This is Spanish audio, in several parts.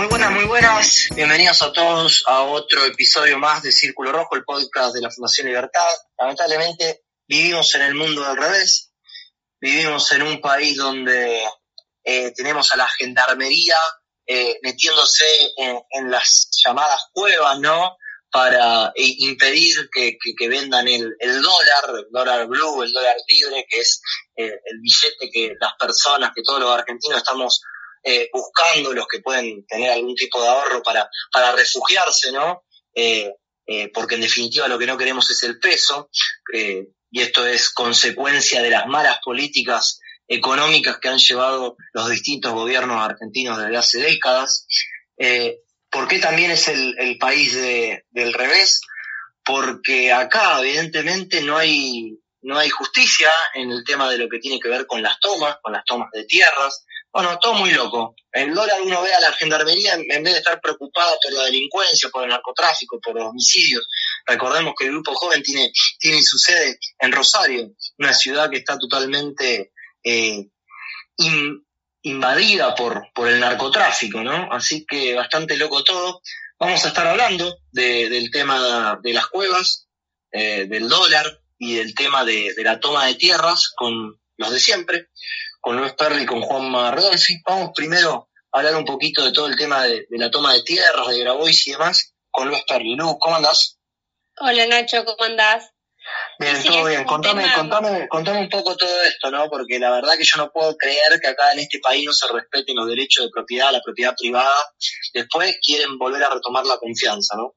Muy buenas, muy buenas. Bienvenidos a todos a otro episodio más de Círculo Rojo, el podcast de la Fundación Libertad. Lamentablemente vivimos en el mundo del revés. Vivimos en un país donde eh, tenemos a la gendarmería eh, metiéndose en, las llamadas cuevas, ¿no? Para eh, impedir que, vendan el, dólar, el dólar blue, el dólar libre, que es el billete que las personas, que todos los argentinos estamos buscando, los que pueden tener algún tipo de ahorro para, para refugiarse, ¿no? porque en definitiva lo que no queremos es el peso, y esto es consecuencia de las malas políticas económicas que han llevado los distintos gobiernos argentinos desde hace décadas. Eh, ¿Por qué también es el, país del revés? Porque acá evidentemente no hay, no hay justicia en el tema de lo que tiene que ver con las tomas, con las tomas de tierras. Bueno, todo muy loco. El dólar uno ve a la gendarmería en vez de estar preocupado por la delincuencia, por el narcotráfico, por los homicidios. Recordemos que el Grupo Joven tiene, tiene su sede en Rosario, una ciudad que está totalmente eh, invadida por, por el narcotráfico, ¿no? Así que bastante loco todo. Vamos a estar hablando del tema de las cuevas, eh, del dólar y del tema de, la toma de tierras con los de siempre, con Luis Perry y con Juan Rodolfi. Vamos primero a hablar un poquito de todo el tema de, la toma de tierras, de Grabois y demás, con Luis Perry. Lu, ¿cómo andás? Hola Nacho, ¿cómo andás? Bien, todo bien. Contame, contame, contame un poco todo esto, ¿no? Porque la verdad que yo no puedo creer que acá en este país no se respeten los derechos de propiedad, la propiedad privada. Después quieren volver a retomar la confianza, ¿no?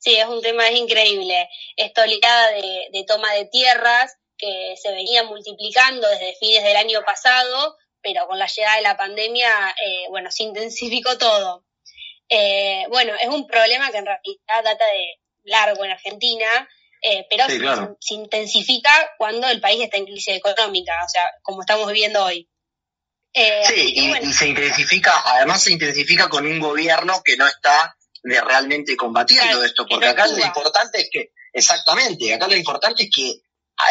Sí, es un tema, es increíble. Esta oleada de, de toma de tierras que se venía multiplicando desde fines del año pasado, pero con la llegada de la pandemia, eh, bueno, se intensificó todo. Eh, bueno, es un problema que en realidad data de largo en Argentina, eh, pero se, intensifica cuando el país está en crisis económica, o sea, como estamos viviendo hoy. Eh, sí, y, se intensifica, además se intensifica con un gobierno que no está realmente combatiendo esto, porque acá lo importante es que, exactamente, acá lo importante es que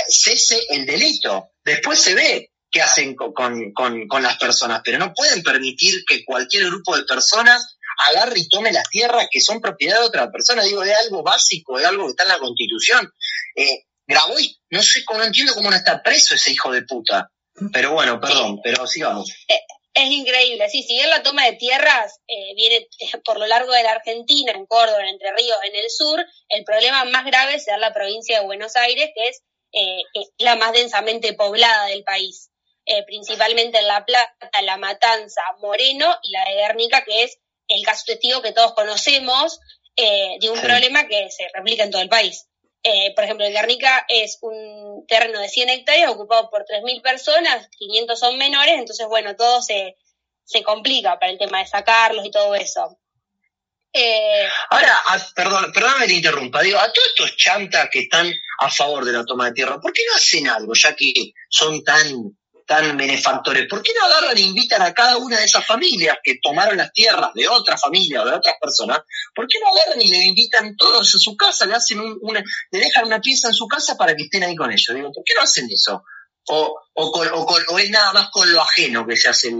cese el delito, después se ve qué hacen con, con, con las personas, pero no pueden permitir que cualquier grupo de personas agarre y tome las tierras que son propiedad de otra persona. Digo, es algo básico, es algo que está en la Constitución. Eh, Graboy, no sé, no entiendo cómo no está preso ese hijo de puta. Pero bueno, perdón, pero sigamos. Eh, es increíble, sí, si bien la toma de tierras eh, viene eh, por lo largo de la Argentina, en Córdoba, en Entre Ríos, en el sur, el problema más grave se da la provincia de Buenos Aires, que es la más densamente poblada del país, principalmente en La Plata, La Matanza, Moreno y la de Guernica, que es el caso testigo que todos conocemos eh, de un problema que se replica en todo el país. Eh, por ejemplo, el Guernica es un terreno de 100 hectáreas ocupado por 3.000 personas, 500 son menores, entonces, bueno, todo se, se complica para el tema de sacarlos y todo eso. Eh, Ahora, perdón, perdóname que te interrumpa, digo, a todos estos chantas que están a favor de la toma de tierra, ¿por qué no hacen algo, ya que son tan tan benefactores, ¿por qué no agarran e invitan a cada una de esas familias que tomaron las tierras de otra familia o de otras personas? ¿Por qué no agarran y le invitan todos a su casa, le hacen una, le dejan una pieza en su casa para que estén ahí con ellos? ¿por qué no hacen eso? O, o, es nada más con lo ajeno que se hace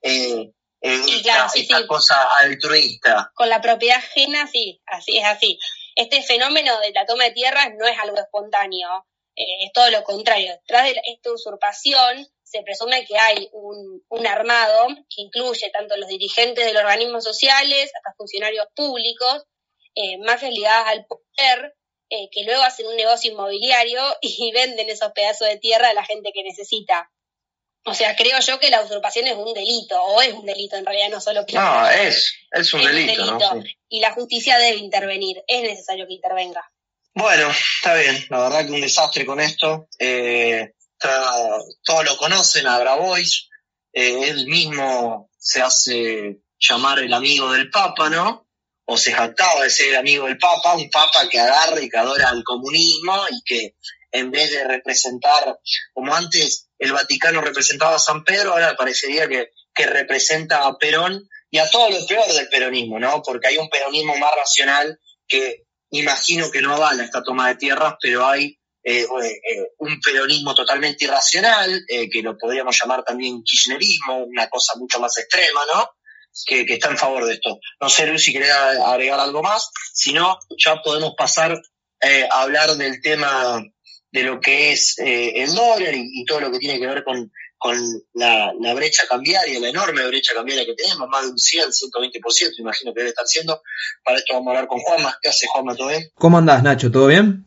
eh, esta, cosa altruista. Con la propiedad ajena, sí, así es así. Este fenómeno de la toma de tierras no es algo espontáneo, eh, es todo lo contrario. Tras de esta usurpación se presume que hay un, armado que incluye tanto los dirigentes de los organismos sociales hasta funcionarios públicos, eh, más ligadas al poder, eh, que luego hacen un negocio inmobiliario y venden esos pedazos de tierra a la gente que necesita. O sea, creo yo que la usurpación es un delito, o es un delito en realidad, no solo que... No, es, es un delito. ¿no? Y la justicia debe intervenir, es necesario que intervenga. Bueno, está bien, la verdad que un desastre con esto. Eh, todos lo conocen a Grabois, eh, él mismo se hace llamar el amigo del Papa, ¿no? O se jactaba de ser el amigo del Papa, un Papa que agarra y que adora al comunismo y que en vez de representar, como antes el Vaticano representaba a San Pedro, ahora parecería que, que representa a Perón y a todo lo peor del peronismo, ¿no? Porque hay un peronismo más racional que imagino que no avala esta toma de tierras, pero hay eh, eh, un peronismo totalmente irracional, eh, que lo podríamos llamar también kirchnerismo, una cosa mucho más extrema, ¿no? que, está en favor de esto. No sé, Luis, si querés agregar algo más. Si no, ya podemos pasar eh, a hablar del tema de lo que es eh, el dólar y, todo lo que tiene que ver con, con la, brecha cambiaria, la enorme brecha cambiaria que tenemos, más de un 100, 120%, imagino que debe estar siendo. Para esto vamos a hablar con Juanma. ¿Qué hace Juanma? ¿Todo bien? ¿Cómo andás, Nacho? ¿Todo bien?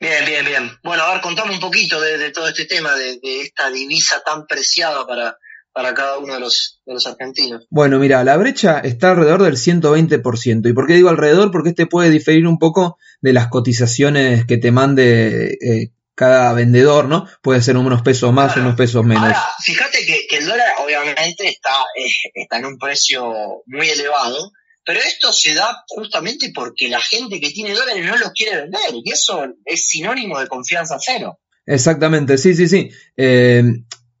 Bien, bien, bien. Bueno, a ver, contame un poquito de, todo este tema, de, esta divisa tan preciada para, para cada uno de los, de los argentinos. Bueno, mira, la brecha está alrededor del 120%. ¿Y por qué digo alrededor? Porque este puede diferir un poco de las cotizaciones que te mande eh, cada vendedor, ¿no? Puede ser unos pesos más, unos pesos menos. Ahora, fíjate que, el dólar obviamente está, eh, está en un precio muy elevado, pero esto se da justamente porque la gente que tiene dólares no los quiere vender y eso es sinónimo de confianza cero. Exactamente, sí, sí, sí. Eh,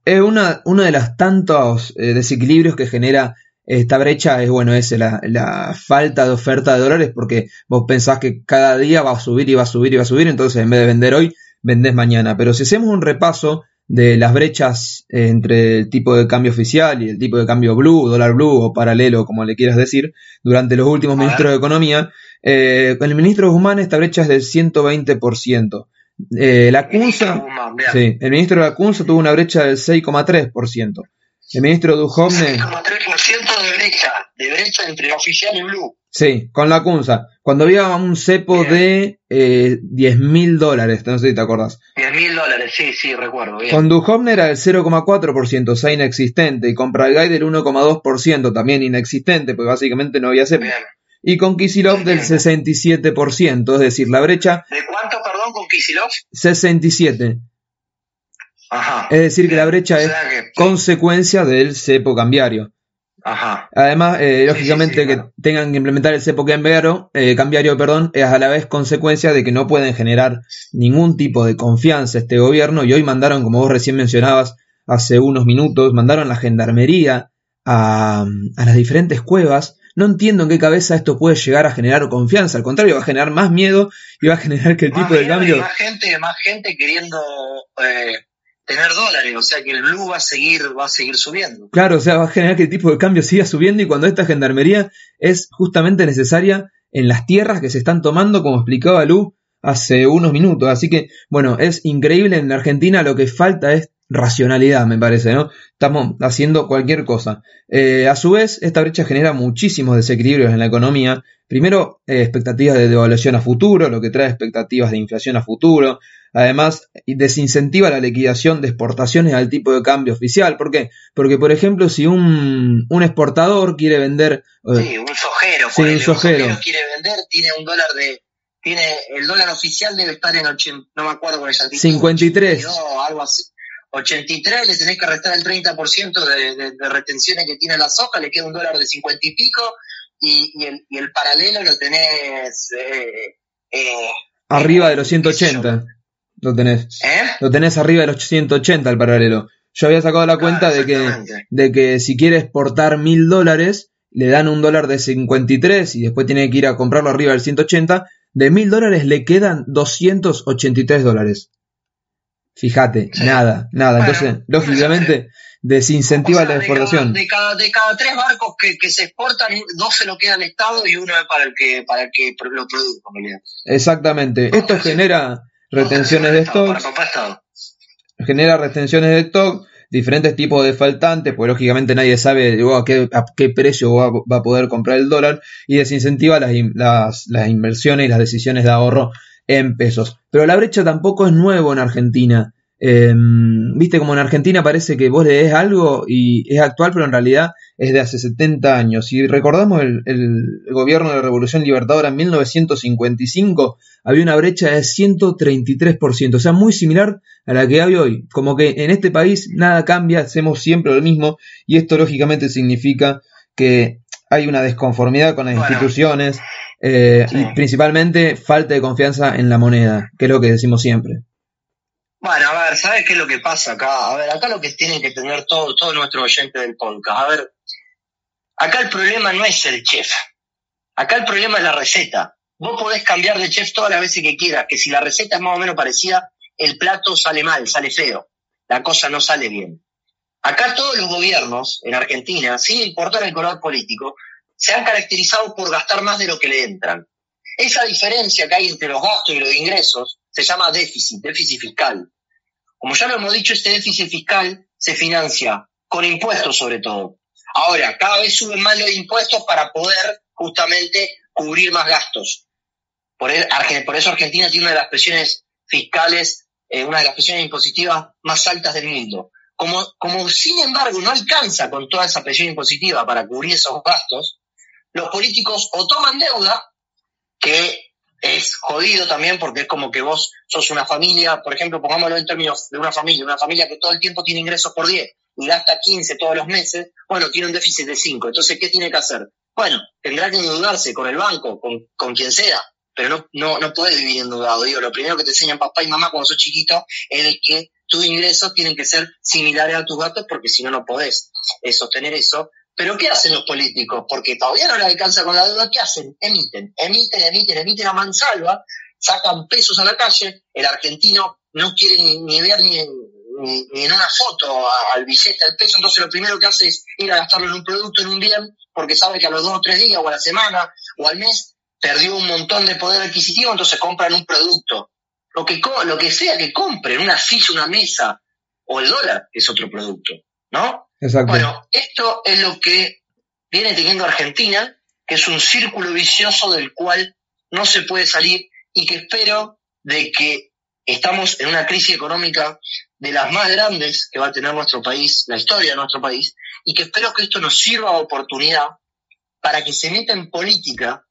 es una, uno de los tantos eh, desequilibrios que genera esta brecha es bueno es la, la, falta de oferta de dólares porque vos pensás que cada día va a subir y va a subir y va a subir entonces en vez de vender hoy vendés mañana pero si hacemos un repaso de las brechas entre el tipo de cambio oficial y el tipo de cambio blue, dólar blue o paralelo, como le quieras decir, durante los últimos ministros de Economía. Eh, con el ministro Guzmán esta brecha es del 120%. Eh, la CUNSA, sí, el ministro de la CUNSA tuvo una brecha del 6,3%. El ministro Duhovne... 6,3% de brecha, de brecha entre oficial y blue. Sí, con la CUNSA. Cuando había un cepo de eh, 10 mil dólares, no sé si te acordás. 10 mil dólares, sí, sí, recuerdo. Bien. Con Duhovne era el 0,4%, o sea, inexistente. Y con Pralgay del 1,2%, también inexistente, pues básicamente no había cepo. Y con Kisilov del 67%, es decir, la brecha... ¿De cuánto, perdón, con Kisilov? 67. Ajá. Es decir, que la brecha es consecuencia del cepo cambiario. Además, eh, lógicamente que tengan que implementar el cepo cambiario, eh, cambiario perdón, es a la vez consecuencia de que no pueden generar ningún tipo de confianza este gobierno y hoy mandaron, como vos recién mencionabas hace unos minutos, mandaron la gendarmería a, a las diferentes cuevas. No entiendo en qué cabeza esto puede llegar a generar confianza, al contrario, va a generar más miedo y va a generar que el tipo de cambio... Más gente, más gente queriendo... Eh tener dólares, o sea que el blue va a seguir, va a seguir subiendo. Claro, o sea, va a generar que el tipo de cambio siga subiendo y cuando esta gendarmería es justamente necesaria en las tierras que se están tomando, como explicaba Lu hace unos minutos. Así que, bueno, es increíble en la Argentina, lo que falta es racionalidad, me parece, ¿no? Estamos haciendo cualquier cosa. Eh, a su vez, esta brecha genera muchísimos desequilibrios en la economía. Primero, eh, expectativas de devaluación a futuro, lo que trae expectativas de inflación a futuro. Además, desincentiva la liquidación de exportaciones al tipo de cambio oficial. ¿Por qué? Porque, por ejemplo, si un, un exportador quiere vender... Eh, sí, un sojero. Sí, un sojero. quiere vender, tiene un dólar de... Tiene, el dólar oficial debe estar en 80, no me acuerdo con esa 53. algo así. 83, le tenés que restar el 30% de, de, de, retenciones que tiene la soja, le queda un dólar de 50 y pico, y, y, el, y el, paralelo lo tenés... Eh, eh, Arriba de los 180 lo tenés. ¿Eh? Lo tenés arriba de los 180 el paralelo. Yo había sacado la cuenta de, que, de que si quiere exportar mil dólares, le dan un dólar de 53 y después tiene que ir a comprarlo arriba del 180. De mil dólares le quedan 283 dólares. Fíjate, nada, nada. Entonces, lógicamente, desincentiva la exportación. De cada, de cada, tres barcos que, que, se exportan, dos se lo queda al Estado y uno es para el que, para el que lo produce. Exactamente. Esto genera retenciones de stock. Genera retenciones de stock, diferentes tipos de faltantes, pues lógicamente nadie sabe a, qué, a, qué, precio va, va, a poder comprar el dólar y desincentiva las, las, las inversiones y las decisiones de ahorro en pesos. Pero la brecha tampoco es nuevo en Argentina. Em, viste, como en Argentina parece que vos lees algo y es actual, pero en realidad es de hace 70 años. Si recordamos el, gobierno de la Revolución Libertadora en 1955, había una brecha de 133%, o sea, muy similar a la que hay hoy. Como que en este país nada cambia, hacemos siempre lo mismo, y esto lógicamente significa que hay una desconformidad con las instituciones eh, y principalmente falta de confianza en la moneda, que es lo que decimos siempre. Bueno, a ver, ¿sabes qué es lo que pasa acá? A ver, acá lo que tienen que tener todos todo nuestros oyentes del podcast. A ver, acá el problema no es el chef. Acá el problema es la receta. Vos podés cambiar de chef todas las veces que quieras, que si la receta es más o menos parecida, el plato sale mal, sale feo. La cosa no sale bien. Acá todos los gobiernos en Argentina, sin importar el color político, se han caracterizado por gastar más de lo que le entran. Esa diferencia que hay entre los gastos y los ingresos se llama déficit, déficit fiscal. Como ya lo hemos dicho, este déficit fiscal se financia con impuestos sobre todo. Ahora, cada vez suben más los impuestos para poder justamente cubrir más gastos. Por, eso Argentina tiene una de las presiones fiscales, eh, una de las presiones impositivas más altas del mundo. Como sin embargo no alcanza con toda esa presión impositiva para cubrir esos gastos, los políticos o toman deuda, que es jodido también porque es como que vos sos una familia, por ejemplo, pongámoslo en términos de una familia, una familia que todo el tiempo tiene ingresos por 10 y gasta 15 todos los meses, bueno, tiene un déficit de 5. Entonces, ¿qué tiene que hacer? Bueno, tendrá que endeudarse con el banco, con, con quien sea, pero no, no, no podés vivir endeudado. Digo, lo primero que te enseñan papá y mamá cuando sos chiquito es que tus ingresos tienen que ser similares a tus gastos porque si no, no podés eh, sostener eso. Pero ¿qué hacen los políticos? Porque todavía no les alcanza con la deuda, ¿qué hacen? Emiten, emiten, emiten, emiten a mansalva, sacan pesos a la calle, el argentino no quiere ni, ver ni en, una foto al billete, al peso, entonces lo primero que hace es ir a gastarlo en un producto, en un bien, porque sabe que a los dos o tres días, o a la semana, o al mes, perdió un montón de poder adquisitivo, entonces compran un producto. Lo que, lo que sea que compren, una silla, una mesa, o el dólar, es otro producto, ¿no? Bueno, esto es lo que viene teniendo Argentina, que es un círculo vicioso del cual no se puede salir y que espero de que estamos en una crisis económica de las más grandes que va a tener nuestro país, la historia de nuestro país, y que espero que esto nos sirva de oportunidad para que se meta en política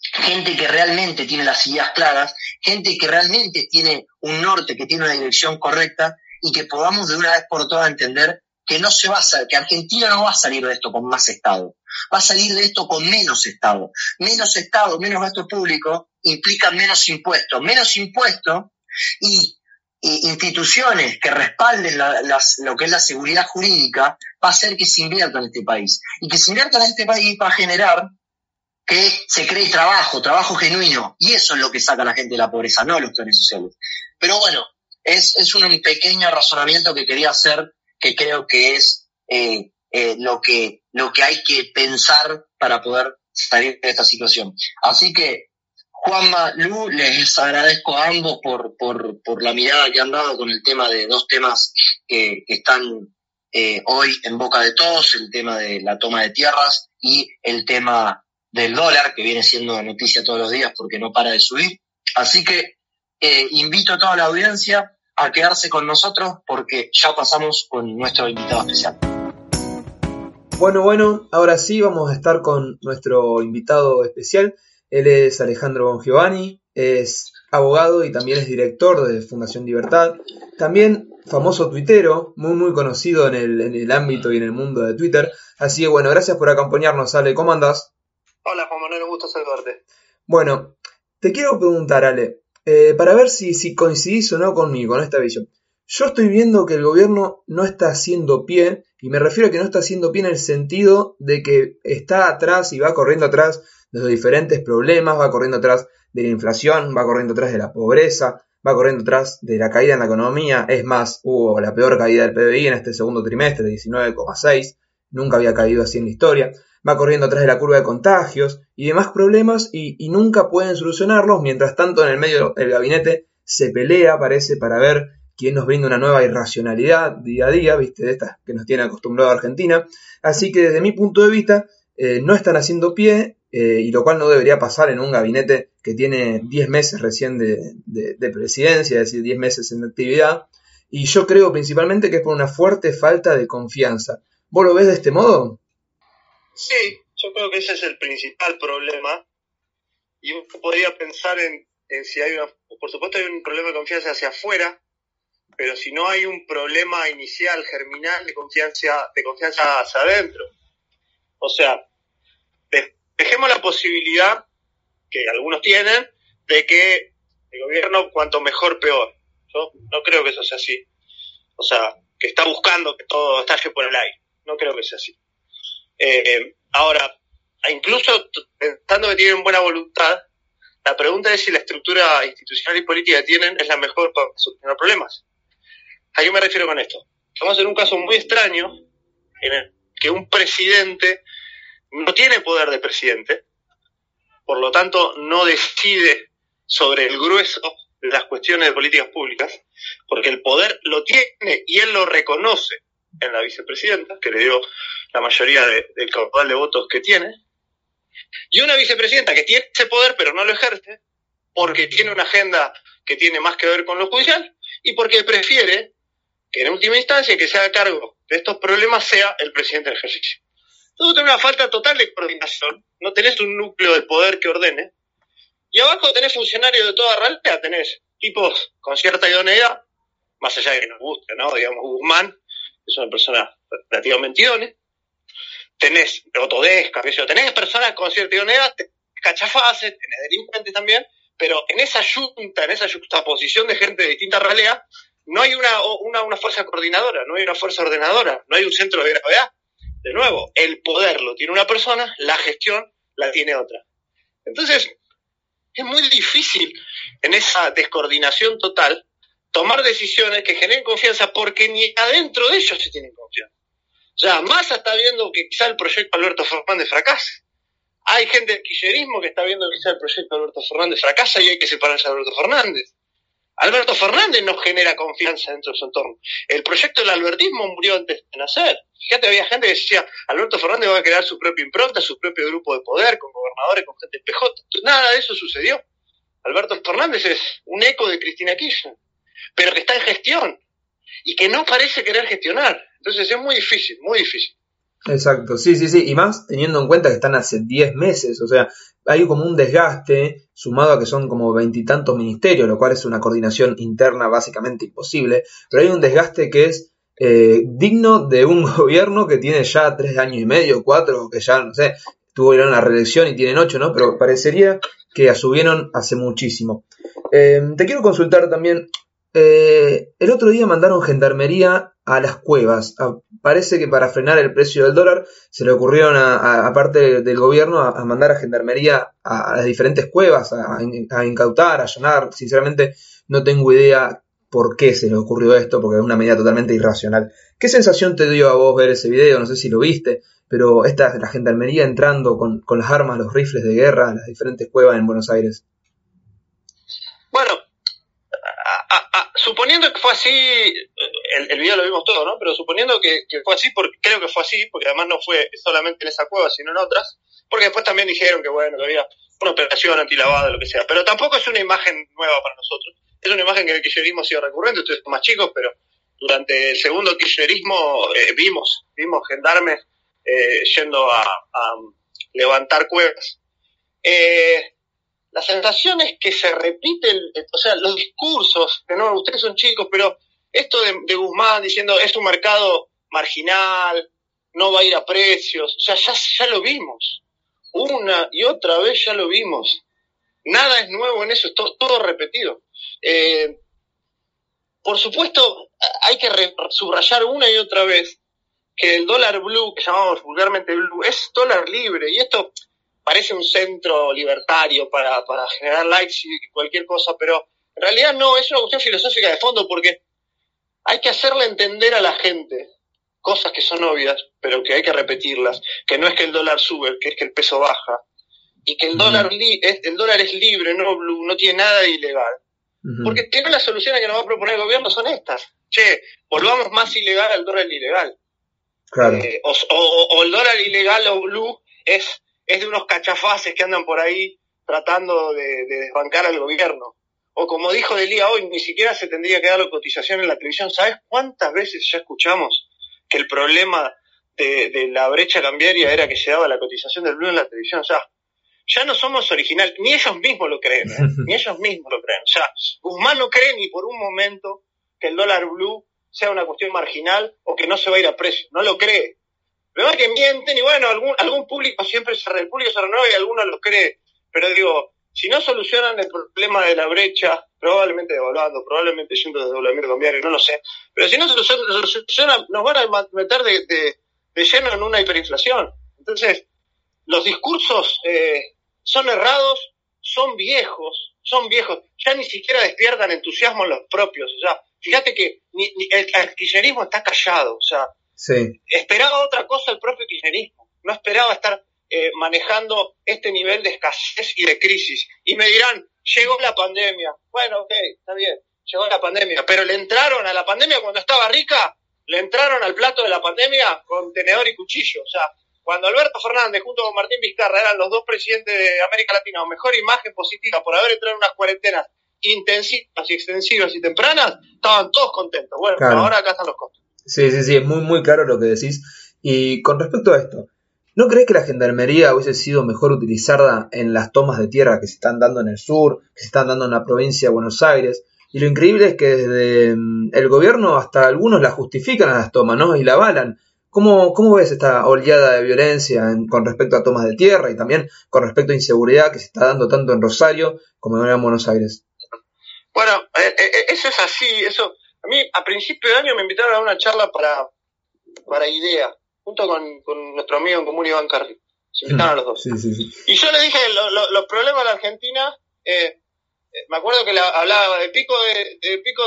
gente que realmente tiene las ideas claras, gente que realmente tiene un norte, que tiene una dirección correcta y que podamos de una vez por todas entender que no se va a que Argentina no va a salir de esto con más Estado, va a salir de esto con menos Estado. Menos Estado, menos gasto público implica menos impuestos, menos impuestos y, instituciones que respalden lo que es la seguridad jurídica va a hacer que se invierta en este país. Y que se invierta en este país va a generar que se cree trabajo, trabajo genuino. Y eso es lo que saca a la gente de la pobreza, no los planes sociales. Pero bueno, es un pequeño razonamiento que quería hacer que creo que es eh, eh, lo, que, lo que hay que pensar para poder salir de esta situación. Así que, Juanma, Lu, les agradezco a ambos por, por, por la mirada que han dado con el tema de dos temas que, están eh, hoy en boca de todos, el tema de la toma de tierras y el tema del dólar, que viene siendo noticia todos los días porque no para de subir. Así que invito a toda la audiencia a quedarse con nosotros porque ya pasamos con nuestro invitado especial. Bueno, bueno, ahora sí vamos a estar con nuestro invitado especial. Él es Alejandro Bongiovanni, es abogado y también es director de Fundación Libertad. También famoso tuitero, muy muy conocido en el, en el ámbito y en el mundo de Twitter. Así que bueno, gracias por acompañarnos, Ale. ¿Cómo andás? Hola Juan Manuel, un gusto saludarte. Bueno, te quiero preguntar, Ale, eh, para ver si, si coincidís o no conmigo, con esta visión. Yo estoy viendo que el gobierno no está haciendo pie, y me refiero a que no está haciendo pie en el sentido de que está atrás y va corriendo atrás de los diferentes problemas, va corriendo atrás de la inflación, va corriendo atrás de la pobreza, va corriendo atrás de la caída en la economía. Es más, hubo la peor caída del PBI en este segundo trimestre, 19,6. Nunca había caído así en la historia va corriendo atrás de la curva de contagios y demás problemas y, nunca pueden solucionarlos, mientras tanto en el medio del gabinete se pelea, parece, para ver quién nos brinda una nueva irracionalidad día a día, viste, de estas que nos tiene acostumbrado a Argentina. Así que desde mi punto de vista, eh, no están haciendo pie, eh, y lo cual no debería pasar en un gabinete que tiene 10 meses recién de, de presidencia, es decir, 10 meses en actividad. Y yo creo principalmente que es por una fuerte falta de confianza. ¿Vos lo ves de este modo? Sí, yo creo que ese es el principal problema. Y uno podría pensar en, si hay una, por supuesto hay un problema de confianza hacia afuera, pero si no hay un problema inicial, germinal de confianza, de confianza hacia adentro. O sea, dejemos la posibilidad que algunos tienen de que el gobierno cuanto mejor peor. Yo no creo que eso sea así. O sea, que está buscando que todo estalle por el aire. No creo que sea así. Eh, ahora, incluso pensando que tienen buena voluntad, la pregunta es si la estructura institucional y política que tienen es la mejor para solucionar problemas. ¿A qué me refiero con esto? estamos en un caso muy extraño en el que un presidente no tiene poder de presidente, por lo tanto no decide sobre el grueso de las cuestiones de políticas públicas, porque el poder lo tiene y él lo reconoce en la vicepresidenta, que le dio la mayoría del caudal de votos que tiene, y una vicepresidenta que tiene ese poder pero no lo ejerce, porque tiene una agenda que tiene más que ver con lo judicial y porque prefiere que en última instancia que se haga cargo de estos problemas sea el presidente del ejercicio. Tú tenés una falta total de coordinación, no tenés un núcleo de poder que ordene, y abajo tenés funcionarios de toda realidad, tenés tipos con cierta idoneidad, más allá de que nos guste, ¿no? Digamos, Guzmán es una persona relativamente idónea, tenés que yo, tenés personas con cierta idoneidad, cachafaces, tenés delincuentes también, pero en esa junta, en esa juxtaposición de gente de distinta realidad, no hay una, una, una fuerza coordinadora, no hay una fuerza ordenadora, no hay un centro de gravedad. De nuevo, el poder lo tiene una persona, la gestión la tiene otra. Entonces, es muy difícil en esa descoordinación total tomar decisiones que generen confianza porque ni adentro de ellos se tienen confianza. Sea, Massa está viendo que quizá el proyecto Alberto Fernández fracase. Hay gente del quillerismo que está viendo que quizá el proyecto Alberto Fernández fracasa y hay que separarse de Alberto Fernández. Alberto Fernández no genera confianza dentro de su entorno. El proyecto del albertismo murió antes de nacer. Fíjate, había gente que decía, Alberto Fernández va a crear su propia impronta, su propio grupo de poder, con gobernadores, con gente PJ. Nada de eso sucedió. Alberto Fernández es un eco de Cristina Kirchner, pero que está en gestión y que no parece querer gestionar. Entonces es muy difícil, muy difícil. Exacto, sí, sí, sí. Y más teniendo en cuenta que están hace 10 meses, o sea, hay como un desgaste sumado a que son como veintitantos ministerios, lo cual es una coordinación interna básicamente imposible, pero hay un desgaste que es eh, digno de un gobierno que tiene ya tres años y medio, cuatro, que ya, no sé, tuvieron la reelección y tienen ocho, ¿no? Pero parecería que asubieron hace muchísimo. Eh, te quiero consultar también, eh, el otro día mandaron gendarmería a las cuevas. Ah, parece que para frenar el precio del dólar se le ocurrieron, aparte del gobierno, a, mandar a gendarmería a, las diferentes cuevas, a, incautar, a allanar. Sinceramente, no tengo idea por qué se le ocurrió esto, porque es una medida totalmente irracional. ¿Qué sensación te dio a vos ver ese video? No sé si lo viste, pero esta la gendarmería entrando con, con las armas, los rifles de guerra a las diferentes cuevas en Buenos Aires. Bueno, suponiendo que fue así, el, video lo vimos todo, ¿no? Pero suponiendo que, fue así, porque creo que fue así, porque además no fue solamente en esa cueva, sino en otras, porque después también dijeron que, bueno, que había una operación antilavada, lo que sea. Pero tampoco es una imagen nueva para nosotros. Es una imagen que el kirchnerismo ha sido recurrente, ustedes son más chicos, pero durante el segundo kirchnerismo eh, vimos, vimos gendarmes eh, yendo a, a, levantar cuevas. Eh, la sensación es que se repiten, o sea, los discursos, de nuevo, ustedes son chicos, pero esto de, Guzmán diciendo es un mercado marginal, no va a ir a precios, o sea, ya, ya lo vimos. Una y otra vez ya lo vimos. Nada es nuevo en eso, es todo, repetido. Eh, por supuesto, hay que subrayar una y otra vez que el dólar blue, que llamamos vulgarmente blue, es dólar libre. Y esto parece un centro libertario para, para generar likes y cualquier cosa, pero en realidad no, es una cuestión filosófica de fondo porque hay que hacerle entender a la gente cosas que son obvias, pero que hay que repetirlas, que no es que el dólar sube, que es que el peso baja, y que el dólar, es, el dólar es libre, no blue, no tiene nada de ilegal. Porque tiene las soluciones que nos va a proponer el gobierno son estas. Che, volvamos más ilegal al dólar ilegal. Claro. Eh, o, o, el dólar ilegal o blue es es de unos cachafaces que andan por ahí tratando de, desbancar al gobierno. O como dijo Delía hoy, ni siquiera se tendría que dar la cotización en la televisión. ¿Sabes cuántas veces ya escuchamos que el problema de, la brecha cambiaria era que se daba la cotización del blue en la televisión? O sea, ya no somos originales, ni ellos mismos lo creen, ¿eh? ni ellos mismos lo creen. O sea, Guzmán no cree ni por un momento que el dólar blue sea una cuestión marginal o que no se va a ir a precio, no lo cree. Pero que mienten y bueno, algún, algún público siempre se, el público se renueva y algunos lo cree. Pero digo, si no solucionan el problema de la brecha, probablemente devaluando, probablemente yendo de doblamiento cambiario, no lo sé. Pero si no solucionan, nos van a meter de, de, lleno en una hiperinflación. Entonces, los discursos eh, son errados, son viejos, son viejos, ya ni siquiera despiertan entusiasmo en los propios. O sea, fíjate que el, kirchnerismo está callado, o sea, esperaba otra cosa el propio kirchnerismo, no esperaba estar eh, manejando este nivel de escasez y de crisis. Y me dirán, llegó la pandemia, bueno, ok, está bien, llegó la pandemia, pero le entraron a la pandemia cuando estaba rica, le entraron al plato de la pandemia con tenedor y cuchillo, o sea, cuando Alberto Fernández junto con Martín Vizcarra eran los dos presidentes de América Latina o mejor imagen positiva por haber entrado en unas cuarentenas intensivas y extensivas y tempranas, estaban todos contentos. Bueno, ahora acá están los costos. Sí, sí, sí, es muy, muy claro lo que decís. Y con respecto a esto, ¿no crees que la gendarmería hubiese sido mejor utilizada en las tomas de tierra que se están dando en el sur, que se están dando en la provincia de Buenos Aires? Y lo increíble es que desde mm, el gobierno hasta algunos la justifican a las tomas, ¿no? Y la avalan. ¿Cómo, ¿Cómo ves esta oleada de violencia con respecto a tomas de tierra y también con respecto a inseguridad que se está dando tanto en Rosario como en Buenos Aires? Bueno, eh, eh, eso es así. Eso, a mí a principio de año me invitaron a una charla para, para IDEA, junto con, nuestro amigo en común Iván Carri. Se invitaron a los dos. Y yo le dije los problemas de la Argentina. me acuerdo que hablaba del pico de, pico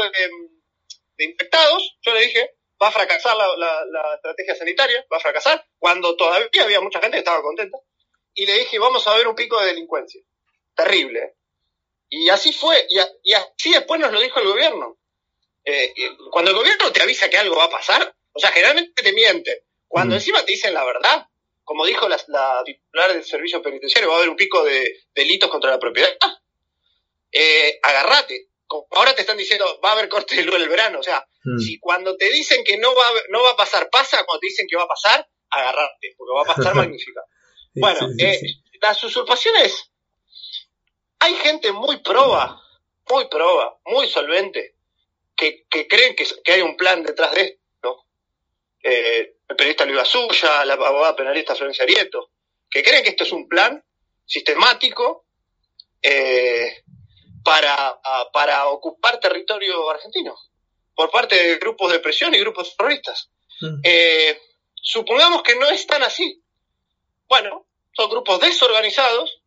de infectados. Yo le dije va a fracasar la, estrategia sanitaria, va a fracasar, cuando todavía había mucha gente que estaba contenta. Y le dije, vamos a ver un pico de delincuencia. Terrible. Y así fue, y, así después nos lo dijo el gobierno. Eh, cuando el gobierno te avisa que algo va a pasar, o sea, generalmente te miente. Cuando encima te dicen la verdad, como dijo la, titular del servicio penitenciario, va a haber un pico de delitos contra la propiedad, eh, agarrate, ahora te están diciendo va a haber corte de luz en el verano, o sea, hmm. si cuando te dicen que no va, a, no va a pasar, pasa, cuando te dicen que va a pasar, agarrarte, porque va a pasar magnífica. bueno, eh, las usurpaciones, hay gente muy proba, muy proba, muy solvente, que, que creen que, que, hay un plan detrás de esto. Eh, el periodista Luis Suya, la abogada penalista Florencia Arieto, que creen que esto es un plan sistemático, eh, para, para ocupar territorio argentino por parte de grupos de presión y grupos terroristas. Mm. Eh, supongamos que no es tan así. Bueno, son grupos desorganizados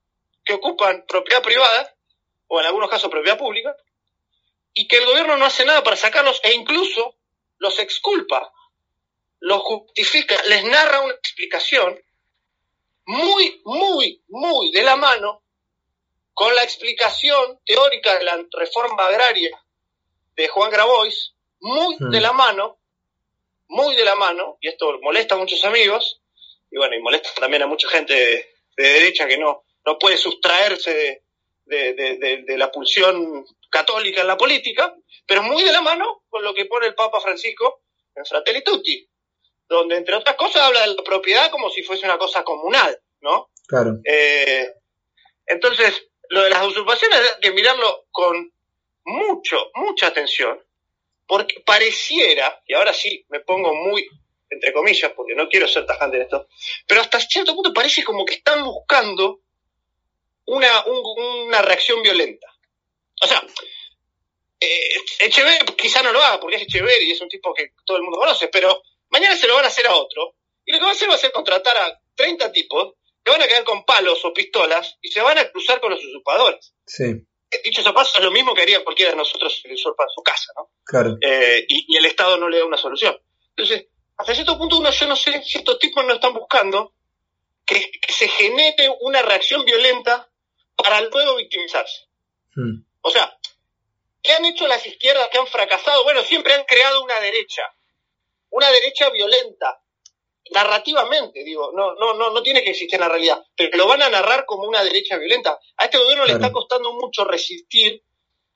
que ocupan propiedad privada o en algunos casos propiedad pública y que el gobierno no hace nada para sacarlos e incluso los exculpa, los justifica, les narra una explicación muy, muy, muy de la mano con la explicación teórica de la reforma agraria de Juan Grabois, muy de mm. la mano, muy de la mano, y esto molesta a muchos amigos, y bueno, y molesta también a mucha gente de, derecha que no, no puede sustraerse de, de, la pulsión católica en la política, pero muy de la mano con lo que pone el Papa Francisco en Fratelli Tutti, donde entre otras cosas habla de la propiedad como si fuese una cosa comunal, ¿no? Claro. Eh, entonces, lo de las usurpaciones hay que mirarlo con mucho, mucha atención, porque pareciera, y ahora sí me pongo muy entre comillas, porque no quiero ser tajante en esto, pero hasta cierto punto parece como que están buscando una, una reacción violenta. O sea, eh, Echever quizá no lo haga porque es Echever y es un tipo que todo el mundo conoce, pero mañana se lo van a hacer a otro, y lo que va a hacer va a ser contratar a 30 tipos se van a quedar con palos o pistolas y se van a cruzar con los usurpadores. Sí. Eh, dicho eso paso, es lo mismo que haría cualquiera de nosotros si le usurpa su casa, ¿no? Claro. Eh, y, el Estado no le da una solución. Entonces, hasta cierto punto uno, yo no sé si estos tipos no están buscando que, se genere una reacción violenta para luego victimizarse. Hmm. O sea, ¿qué han hecho las izquierdas que han fracasado? Bueno, siempre han creado una derecha, una derecha violenta, narrativamente, digo, no, no, no, no tiene que existir en la realidad, pero lo van a narrar como una derecha violenta. A este gobierno le está costando mucho resistir,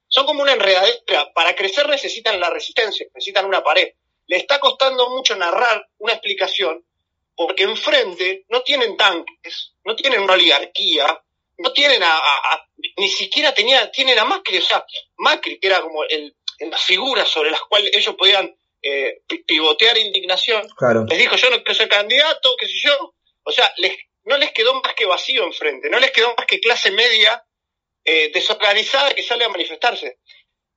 son como una enredadera, para crecer necesitan la resistencia, necesitan una pared. Le está costando mucho narrar una explicación, porque enfrente no tienen tanques, no tienen una oligarquía, no tienen a, ni siquiera tenía, tienen a Macri, o sea, Macri, que era como el, la figura sobre las cuales ellos podían eh, pivotear indignación, les dijo yo no quiero ser candidato, qué sé yo, o sea, les, no les quedó más que vacío enfrente, no les quedó más que clase media eh, desorganizada que sale a manifestarse.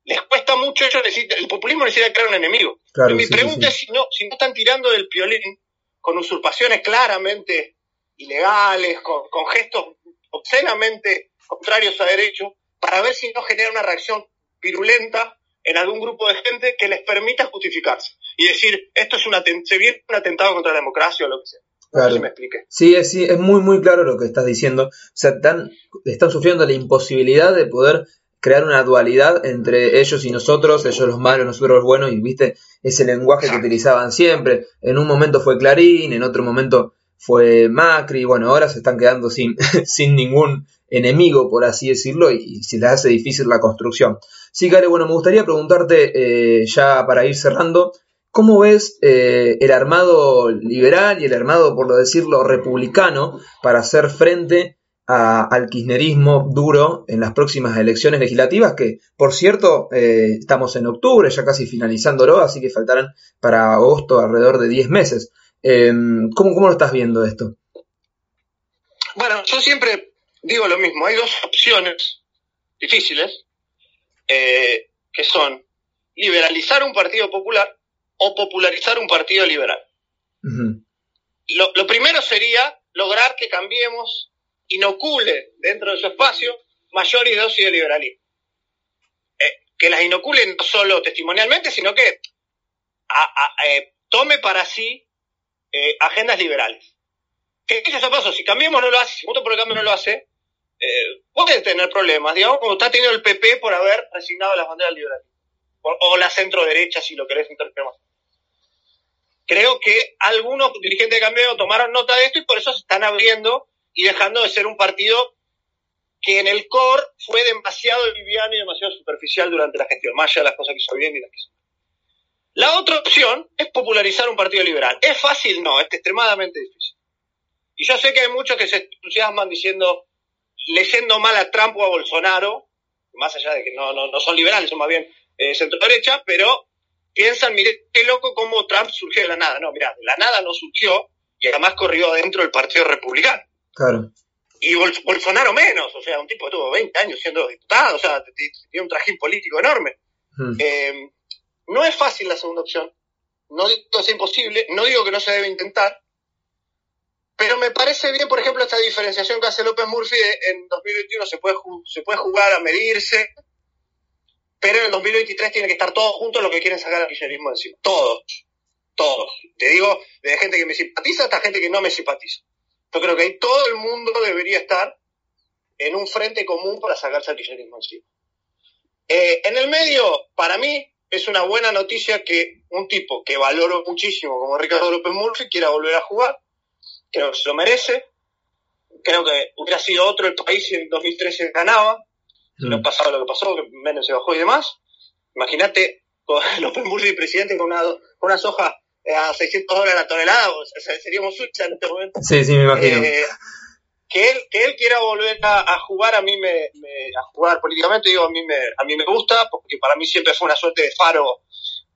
Les cuesta mucho, ellos el populismo necesita crear un enemigo. mi pregunta es si no, si no están tirando del piolín con usurpaciones claramente ilegales, con, con gestos obscenamente contrarios a derecho, para ver si no genera una reacción virulenta en algún grupo de gente que les permita justificarse y decir, esto es un, se viene un atentado contra la democracia o lo que sea. Claro. me Sí, es, sí, es muy, muy claro lo que estás diciendo. O sea, están, están sufriendo la imposibilidad de poder crear una dualidad entre ellos y nosotros, ellos los malos, nosotros los buenos, y viste ese lenguaje que utilizaban siempre. En un momento fue Clarín, en otro momento fue Macri, bueno, ahora se están quedando sin, sin ningún enemigo, por así decirlo, y, se les hace difícil la construcción. Sí, Care, bueno, me gustaría preguntarte, eh, ya para ir cerrando, ¿cómo ves eh, el armado liberal y el armado, por lo decirlo, republicano para hacer frente al kirchnerismo duro en las próximas elecciones legislativas, que por cierto eh, estamos en octubre, ya casi finalizándolo, así que faltarán para agosto alrededor de 10 meses. Em, ¿cómo, ¿Cómo lo estás viendo esto? Bueno, yo siempre digo lo mismo, hay dos opciones difíciles, eh, que son liberalizar un partido popular o popularizar un partido liberal. lo, lo primero sería lograr que cambiemos inocule dentro de su espacio mayor y dosis de liberalismo. Eh, que las inocule no solo testimonialmente, sino que eh, tome para sí eh, agendas liberales. ¿Qué dicho paso? Si cambiemos no lo hace, si voto por el cambio no lo hace, puede tener problemas, digamos, como está teniendo el PP por haber resignado las banderas liberales. O, la centro derecha, si lo querés interpretar Creo que algunos dirigentes de cambio tomaron nota de esto y por eso se están abriendo y dejando de ser un partido que en el core fue demasiado liviano y demasiado superficial durante la gestión, más allá de las cosas que hizo bien y las que hizo La otra opción es popularizar un partido liberal. ¿Es fácil? No, es extremadamente difícil. Y yo sé que hay muchos que se entusiasman diciendo, leyendo mal a Trump o a Bolsonaro, más allá de que no, no, son liberales, son más bien eh, centro derecha, pero piensan, mire, qué loco cómo Trump surgió de la nada. No, mira, de la nada no surgió y además corrió dentro del Partido Republicano. Claro. Y Bolsonaro menos, o sea, un tipo que tuvo 20 años siendo diputado, o sea, tiene un trajín político enorme. Hmm. Eh, no es fácil la segunda opción, no digo sea imposible, no digo que no se debe intentar, pero me parece bien, por ejemplo, esta diferenciación que hace López Murphy en 2021 se puede, jugar a medirse, pero en el 2023 tiene que estar todos juntos los que quieren sacar al kirchnerismo encima. Todos. Todos. Te digo, de gente que me simpatiza hasta gente que no me simpatiza. Yo creo que ahí todo el mundo debería estar en un frente común para sacarse al kirchnerismo encima. Eh, en el medio, para mí, es una buena noticia que un tipo que valoro muchísimo como Ricardo López Murphy quiera volver a jugar. Creo que se lo merece. Creo que hubiera sido otro el país si en 2013 ganaba. Si no mm. pasaba lo que pasó, que menos se bajó y demás. Imagínate López Murphy presidente con una, con una soja a 600 dólares la tonelada, o sea, seríamos Suiza en este momento. Sí, sí, me imagino. Eh, que él, que él quiera volver a, jugar, a mí me, a jugar políticamente, digo, a mí me, a mí me gusta, porque para mí siempre fue una suerte de faro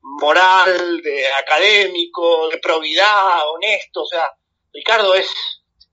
moral, de académico, de probidad, honesto, o sea, Ricardo es,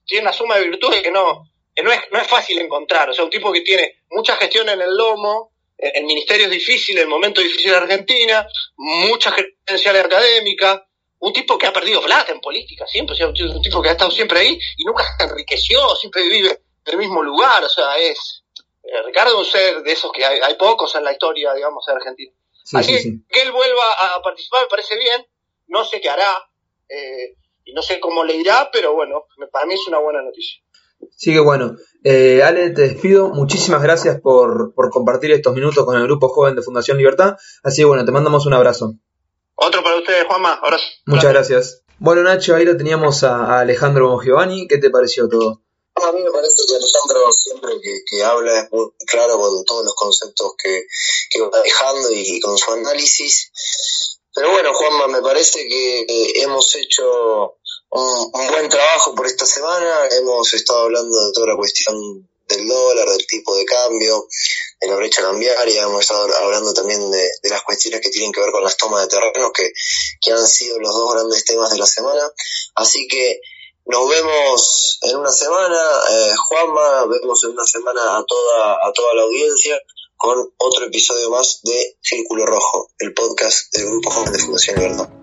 tiene una suma de virtudes que no, no es, no es fácil encontrar, o sea, un tipo que tiene mucha gestión en el lomo, en ministerios difíciles, en momentos difíciles de Argentina, mucha credenciales académica, un tipo que ha perdido plata en política siempre, o sea, un tipo que ha estado siempre ahí y nunca se enriqueció, siempre vive en el mismo lugar, o sea, es eh, Ricardo un ser de esos que hay, pocos en la historia, digamos, de Argentina. Así que él vuelva a participar me parece bien, no sé qué hará eh, y no sé cómo le irá, pero bueno, para mí es una buena noticia. Sí, que bueno. Eh, Ale, te despido. Muchísimas gracias por, por compartir estos minutos con el Grupo Joven de Fundación Libertad. Así que bueno, te mandamos un abrazo. Otro para ustedes, Juanma. Ahora Muchas gracias. Bueno, Nacho, ahí lo teníamos a, Alejandro Giovanni. ¿Qué te pareció todo? A mí me parece que Alejandro siempre que, habla es muy claro con todos los conceptos que, que va dejando y, con su análisis. Pero bueno, Juanma, me parece que hemos hecho un, buen trabajo por esta semana. Hemos estado hablando de toda la cuestión del dólar, del tipo de cambio, de la brecha cambiaria, hemos estado hablando también de, las cuestiones que tienen que ver con las tomas de terrenos, que, que han sido los dos grandes temas de la semana. Así que nos vemos en una semana, eh, Juanma, vemos en una semana a toda, a toda la audiencia con otro episodio más de Círculo Rojo, el podcast del Grupo Joven de Fundación Libertad.